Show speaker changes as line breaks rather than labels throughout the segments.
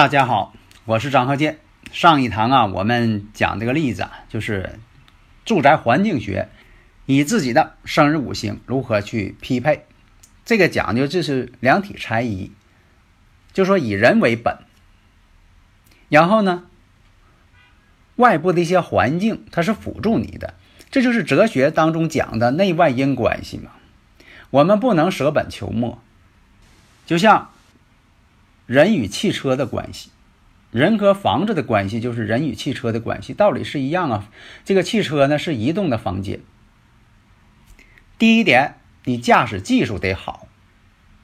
大家好，我是张鹤剑。上一堂啊，我们讲这个例子啊，就是住宅环境学，以自己的生日五行如何去匹配。这个讲究就是量体裁衣，就说以人为本，然后呢，外部的一些环境它是辅助你的，这就是哲学当中讲的内外因关系嘛。我们不能舍本求末，就像。人与汽车的关系，人和房子的关系就是人与汽车的关系，道理是一样啊。这个汽车呢是移动的房间。第一点，你驾驶技术得好，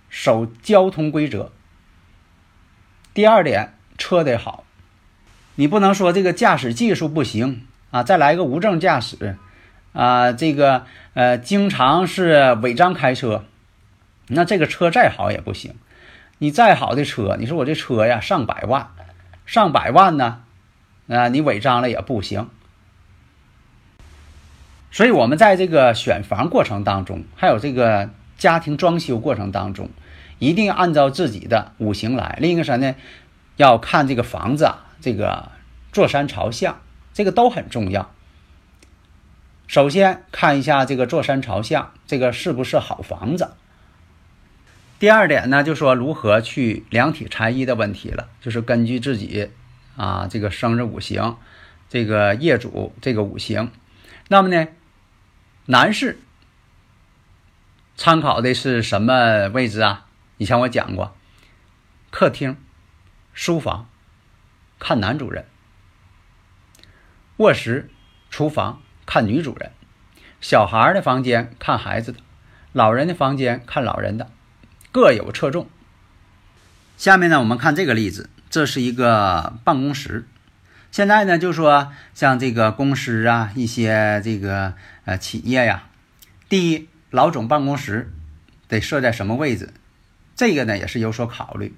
守交通规则。第二点，车得好，你不能说这个驾驶技术不行啊，再来个无证驾驶啊，这个呃经常是违章开车，那这个车再好也不行。你再好的车，你说我这车呀上百万，上百万呢，啊，你违章了也不行。所以，我们在这个选房过程当中，还有这个家庭装修过程当中，一定要按照自己的五行来。另一个啥呢？要看这个房子啊，这个坐山朝向，这个都很重要。首先看一下这个坐山朝向，这个是不是好房子。第二点呢，就说如何去量体裁衣的问题了，就是根据自己啊这个生日五行，这个业主这个五行，那么呢，男士参考的是什么位置啊？以前我讲过，客厅、书房看男主人，卧室、厨房看女主人，小孩的房间看孩子的，老人的房间看老人的。各有侧重。下面呢，我们看这个例子，这是一个办公室。现在呢，就说像这个公司啊，一些这个呃企业呀，第一，老总办公室得设在什么位置？这个呢也是有所考虑。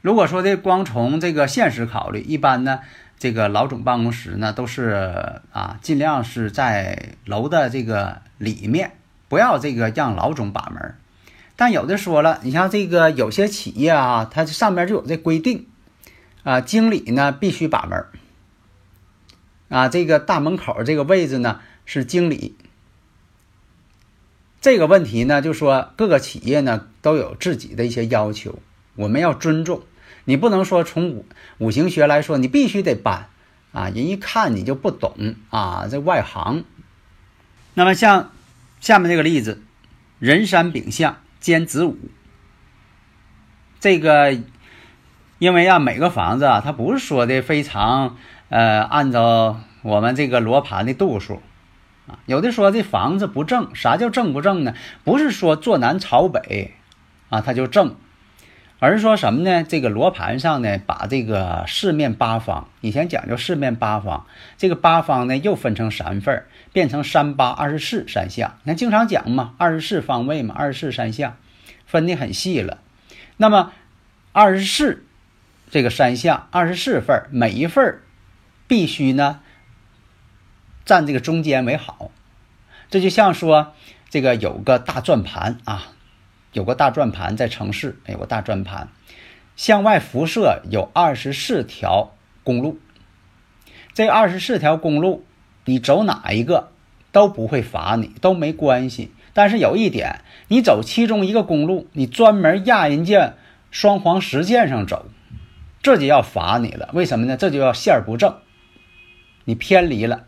如果说这光从这个现实考虑，一般呢，这个老总办公室呢都是啊，尽量是在楼的这个里面，不要这个让老总把门。但有的说了，你像这个有些企业啊，它上面就有这规定，啊，经理呢必须把门啊，这个大门口这个位置呢是经理。这个问题呢，就说各个企业呢都有自己的一些要求，我们要尊重。你不能说从五五行学来说，你必须得搬啊，人一看你就不懂啊，这外行。那么像下面这个例子，人山丙相。兼子午，这个因为啊，每个房子啊，它不是说的非常呃，按照我们这个罗盘的度数啊，有的说这房子不正，啥叫正不正呢？不是说坐南朝北啊，它就正，而是说什么呢？这个罗盘上呢，把这个四面八方，以前讲究四面八方，这个八方呢又分成三份。变成三八二十四三项，你看经常讲嘛，二十四方位嘛，二十四三项，分的很细了。那么二十四这个三项，二十四份每一份必须呢占这个中间为好。这就像说这个有个大转盘啊，有个大转盘在城市，有个大转盘，向外辐射有二十四条公路，这二十四条公路。你走哪一个都不会罚你，都没关系。但是有一点，你走其中一个公路，你专门压人家双黄实线上走，这就要罚你了。为什么呢？这就要线不正，你偏离了。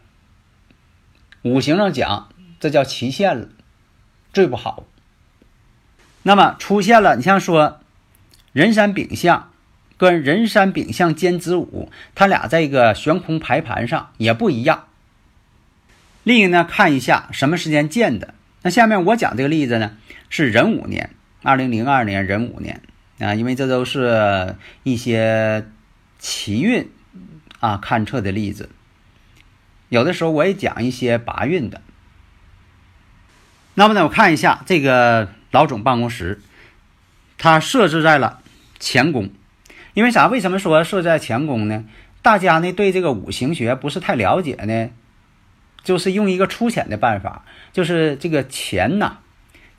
五行上讲，这叫齐线了，最不好。那么出现了，你像说人山丙相跟人山丙向兼子午，它俩在一个悬空排盘上也不一样。另一个呢，看一下什么时间建的。那下面我讲这个例子呢，是壬午年，二零零二年壬午年啊，因为这都是一些奇运啊勘测的例子。有的时候我也讲一些八运的。那么呢，我看一下这个老总办公室，它设置在了乾宫，因为啥？为什么说设在乾宫呢？大家呢对这个五行学不是太了解呢，就是用一个粗浅的办法，就是这个乾呐，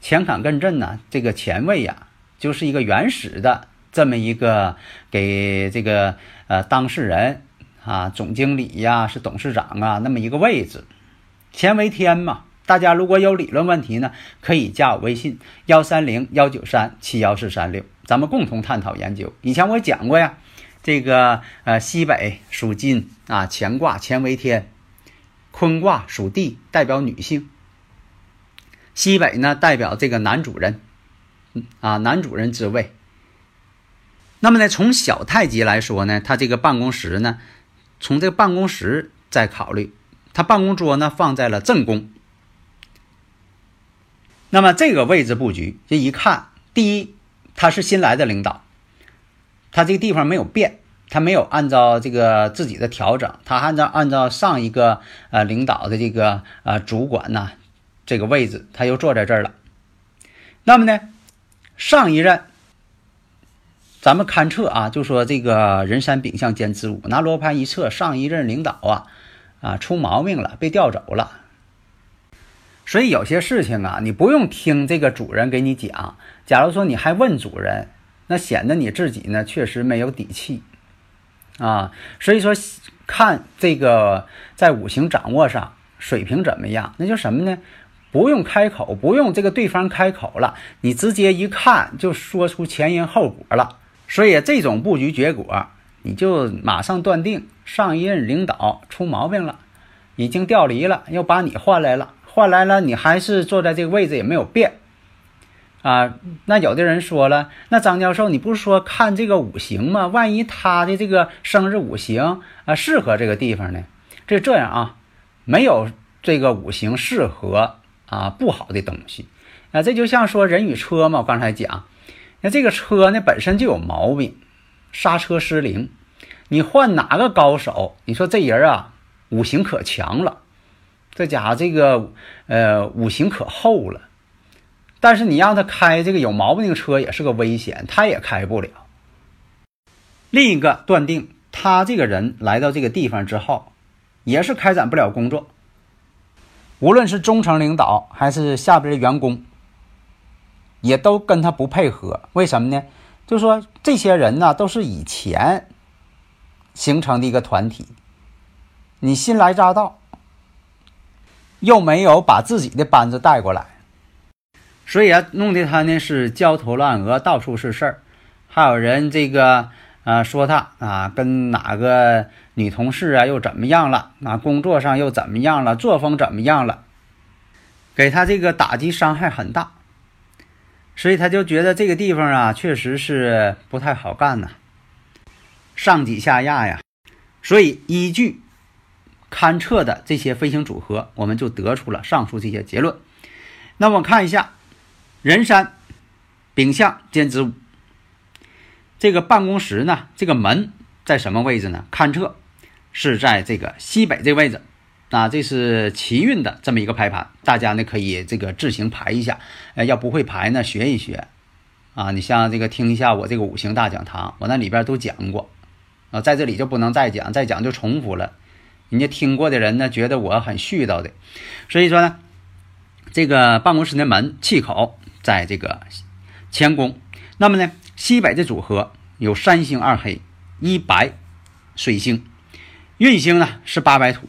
乾坎艮震呐，这个乾位呀，就是一个原始的这么一个给这个呃当事人。啊，总经理呀，是董事长啊，那么一个位置，乾为天嘛。大家如果有理论问题呢，可以加我微信幺三零幺九三七幺四三六，咱们共同探讨研究。以前我讲过呀，这个呃西北属金啊，乾卦乾为天，坤卦属地，代表女性。西北呢，代表这个男主人，啊男主人之位。那么呢，从小太极来说呢，他这个办公室呢。从这个办公室再考虑，他办公桌呢放在了正宫。那么这个位置布局，这一看，第一，他是新来的领导，他这个地方没有变，他没有按照这个自己的调整，他按照按照上一个呃领导的这个呃主管呢这个位置，他又坐在这儿了。那么呢，上一任。咱们勘测啊，就说这个人山丙相兼之午，拿罗盘一测，上一任领导啊，啊出毛病了，被调走了。所以有些事情啊，你不用听这个主人给你讲。假如说你还问主人，那显得你自己呢确实没有底气啊。所以说看这个在五行掌握上水平怎么样，那就什么呢？不用开口，不用这个对方开口了，你直接一看就说出前因后果了。所以这种布局结果，你就马上断定上一任领导出毛病了，已经调离了，又把你换来了，换来了你还是坐在这个位置也没有变，啊，那有的人说了，那张教授你不是说看这个五行吗？万一他的这个生日五行啊适合这个地方呢？这这样啊，没有这个五行适合啊不好的东西，啊，这就像说人与车嘛，我刚才讲。那这个车呢本身就有毛病，刹车失灵。你换哪个高手？你说这人啊，五行可强了，这家伙这个呃五行可厚了。但是你让他开这个有毛病的车也是个危险，他也开不了。另一个断定，他这个人来到这个地方之后，也是开展不了工作。无论是中层领导还是下边的员工。也都跟他不配合，为什么呢？就说这些人呢，都是以前形成的一个团体，你新来乍到，又没有把自己的班子带过来，所以啊，弄得他呢是焦头烂额，到处是事儿。还有人这个啊说他啊跟哪个女同事啊又怎么样了？啊工作上又怎么样了？作风怎么样了？给他这个打击伤害很大。所以他就觉得这个地方啊，确实是不太好干呐，上挤下压呀。所以依据勘测的这些飞行组合，我们就得出了上述这些结论。那么看一下，人山丙向兼子午，这个办公室呢，这个门在什么位置呢？勘测是在这个西北这位置。啊，这是奇运的这么一个排盘，大家呢可以这个自行排一下。呃，要不会排呢，学一学。啊，你像这个听一下我这个五行大讲堂，我那里边都讲过。啊，在这里就不能再讲，再讲就重复了。人家听过的人呢，觉得我很絮叨的。所以说呢，这个办公室的门气口在这个乾宫。那么呢，西北的组合有三星二黑一白水星，运星呢是八白土。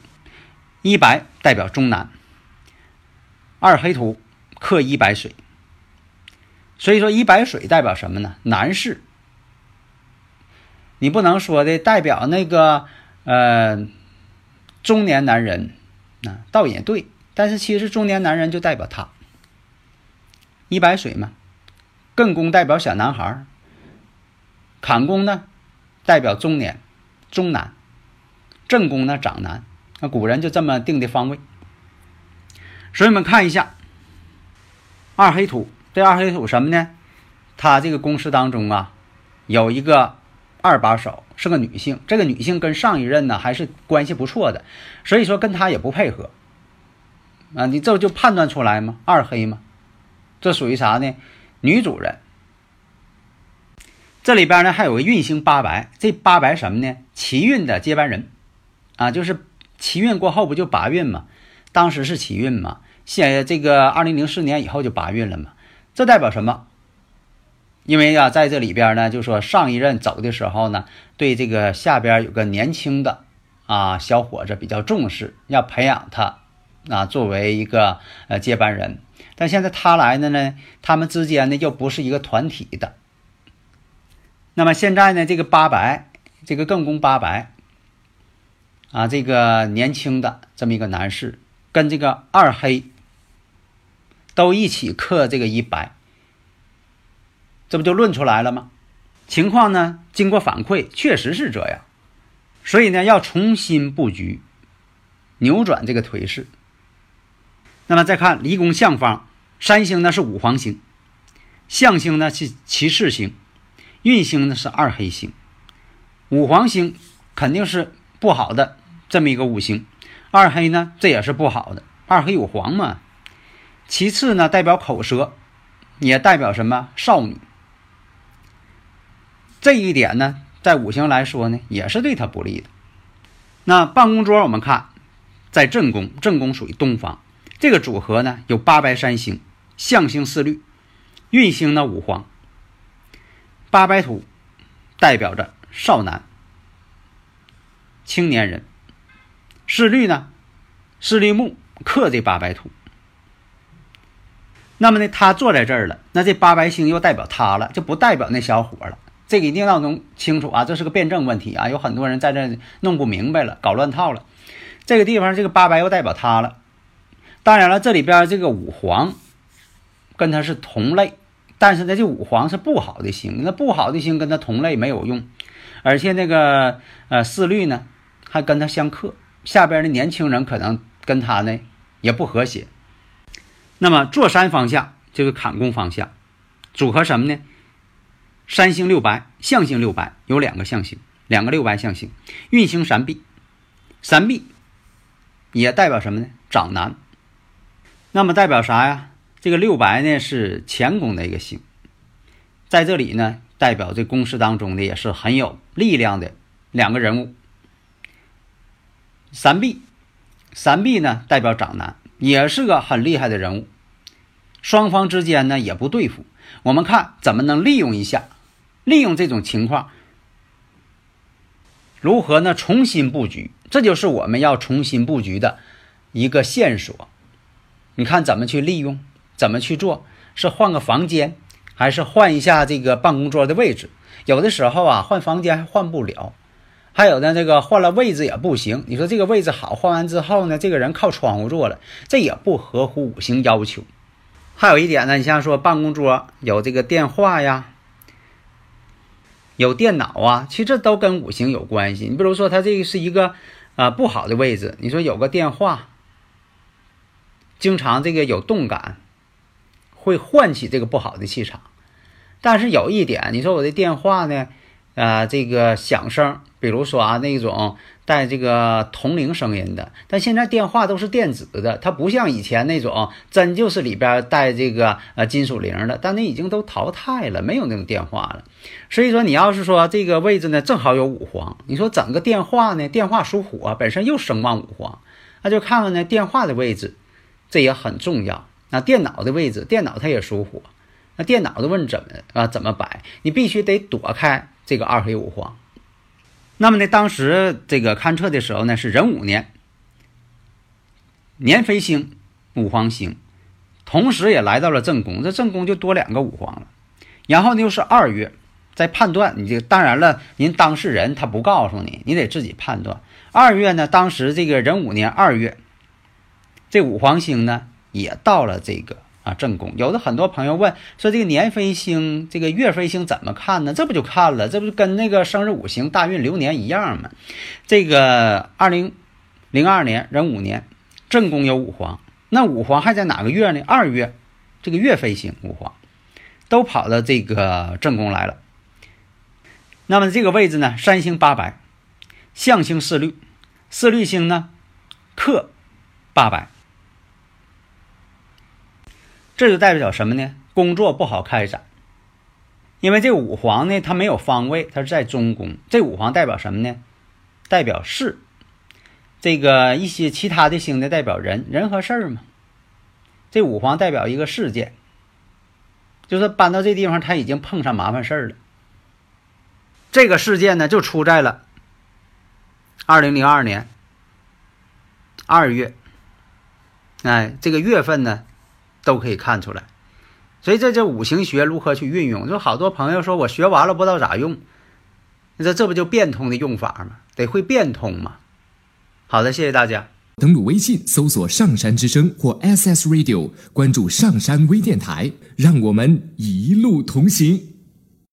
一白代表中南，二黑土克一白水，所以说一白水代表什么呢？男士，你不能说的代表那个呃中年男人啊，倒也对，但是其实中年男人就代表他一白水嘛，艮宫代表小男孩坎宫呢代表中年、中男，正宫呢长男。那古人就这么定的方位。所以我们看一下二黑土，这二黑土什么呢？它这个公式当中啊，有一个二把手，是个女性。这个女性跟上一任呢还是关系不错的，所以说跟他也不配合。啊，你这就判断出来吗？二黑吗？这属于啥呢？女主人。这里边呢还有个运星八白，这八白什么呢？奇运的接班人，啊，就是奇运过后不就八运吗？当时是奇运嘛，现在这个二零零四年以后就八运了嘛。这代表什么？因为呀，在这里边呢，就说上一任走的时候呢，对这个下边有个年轻的啊小伙子比较重视，要培养他啊作为一个呃接班人。但现在他来的呢，他们之间呢又不是一个团体的。那么现在呢，这个八白，这个艮宫八白，啊，这个年轻的这么一个男士，跟这个二黑都一起克这个一白，这不就论出来了吗？情况呢，经过反馈，确实是这样，所以呢，要重新布局，扭转这个颓势。那么再看离宫相方。三星呢是五黄星，象星呢是骑士星，运星呢是二黑星，五黄星肯定是不好的这么一个五行，二黑呢这也是不好的，二黑有黄嘛。其次呢代表口舌，也代表什么少女。这一点呢在五行来说呢也是对他不利的。那办公桌我们看在正宫，正宫属于东方，这个组合呢有八白三星。象星四绿，运星呢五黄，八白土代表着少男、青年人。四绿呢，四绿木克这八白土。那么呢，他坐在这儿了，那这八白星又代表他了，就不代表那小伙了。这个一定要弄清楚啊，这是个辩证问题啊，有很多人在这弄不明白了，搞乱套了。这个地方这个八白又代表他了。当然了，这里边这个五黄。跟它是同类，但是呢，这五黄是不好的星，那不好的星跟它同类没有用，而且那个呃四绿呢还跟它相克，下边的年轻人可能跟他呢也不和谐。那么坐山方向这个坎宫方向组合什么呢？三星六白，象星六白，有两个象星，两个六白象星，运行三碧，三碧也代表什么呢？长男。那么代表啥呀？这个六白呢是乾宫的一个星，在这里呢代表这宫室当中的也是很有力量的两个人物。三碧，三碧呢代表长男，也是个很厉害的人物。双方之间呢也不对付，我们看怎么能利用一下，利用这种情况，如何呢重新布局？这就是我们要重新布局的一个线索。你看怎么去利用？怎么去做？是换个房间，还是换一下这个办公桌的位置？有的时候啊，换房间还换不了，还有呢，这个换了位置也不行。你说这个位置好，换完之后呢，这个人靠窗户坐了，这也不合乎五行要求。还有一点呢，你像说办公桌有这个电话呀，有电脑啊，其实这都跟五行有关系。你比如说，它这个是一个啊不好的位置，你说有个电话，经常这个有动感。会唤起这个不好的气场，但是有一点，你说我的电话呢，啊，这个响声，比如说啊，那种带这个铜铃声音的，但现在电话都是电子的，它不像以前那种真就是里边带这个呃金属铃的，但那已经都淘汰了，没有那种电话了。所以说，你要是说这个位置呢，正好有五黄，你说整个电话呢，电话属火，本身又生旺五黄，那就看看呢电话的位置，这也很重要。那电脑的位置，电脑它也属火，那电脑的问怎么啊？怎么摆？你必须得躲开这个二黑五黄。那么呢，当时这个勘测的时候呢，是壬午年，年飞星五黄星，同时也来到了正宫，这正宫就多两个五黄了。然后呢，又是二月，在判断你这个当然了，您当事人他不告诉你，你得自己判断。二月呢，当时这个壬午年二月，这五黄星呢。也到了这个啊，正宫。有的很多朋友问说，这个年飞星、这个月飞星怎么看呢？这不就看了？这不就跟那个生日五行、大运流年一样吗？这个二零零二年壬午年，正宫有五黄，那五黄还在哪个月呢？二月，这个月飞星五黄都跑到这个正宫来了。那么这个位置呢，三星八白，象星四绿，四绿星呢克八白。这就代表什么呢？工作不好开展，因为这五黄呢，它没有方位，它是在中宫。这五黄代表什么呢？代表事。这个一些其他的星呢，代表人，人和事儿嘛。这五黄代表一个事件，就是搬到这地方，他已经碰上麻烦事儿了。这个事件呢，就出在了二零零二年二月。哎，这个月份呢？都可以看出来，所以这这五行学如何去运用？就好多朋友说我学完了不知道咋用，你说这不就变通的用法吗？得会变通嘛。好的，谢谢大家。
登录微信搜索“上山之声”或 “SS Radio”，关注上山微电台，让我们一路同行。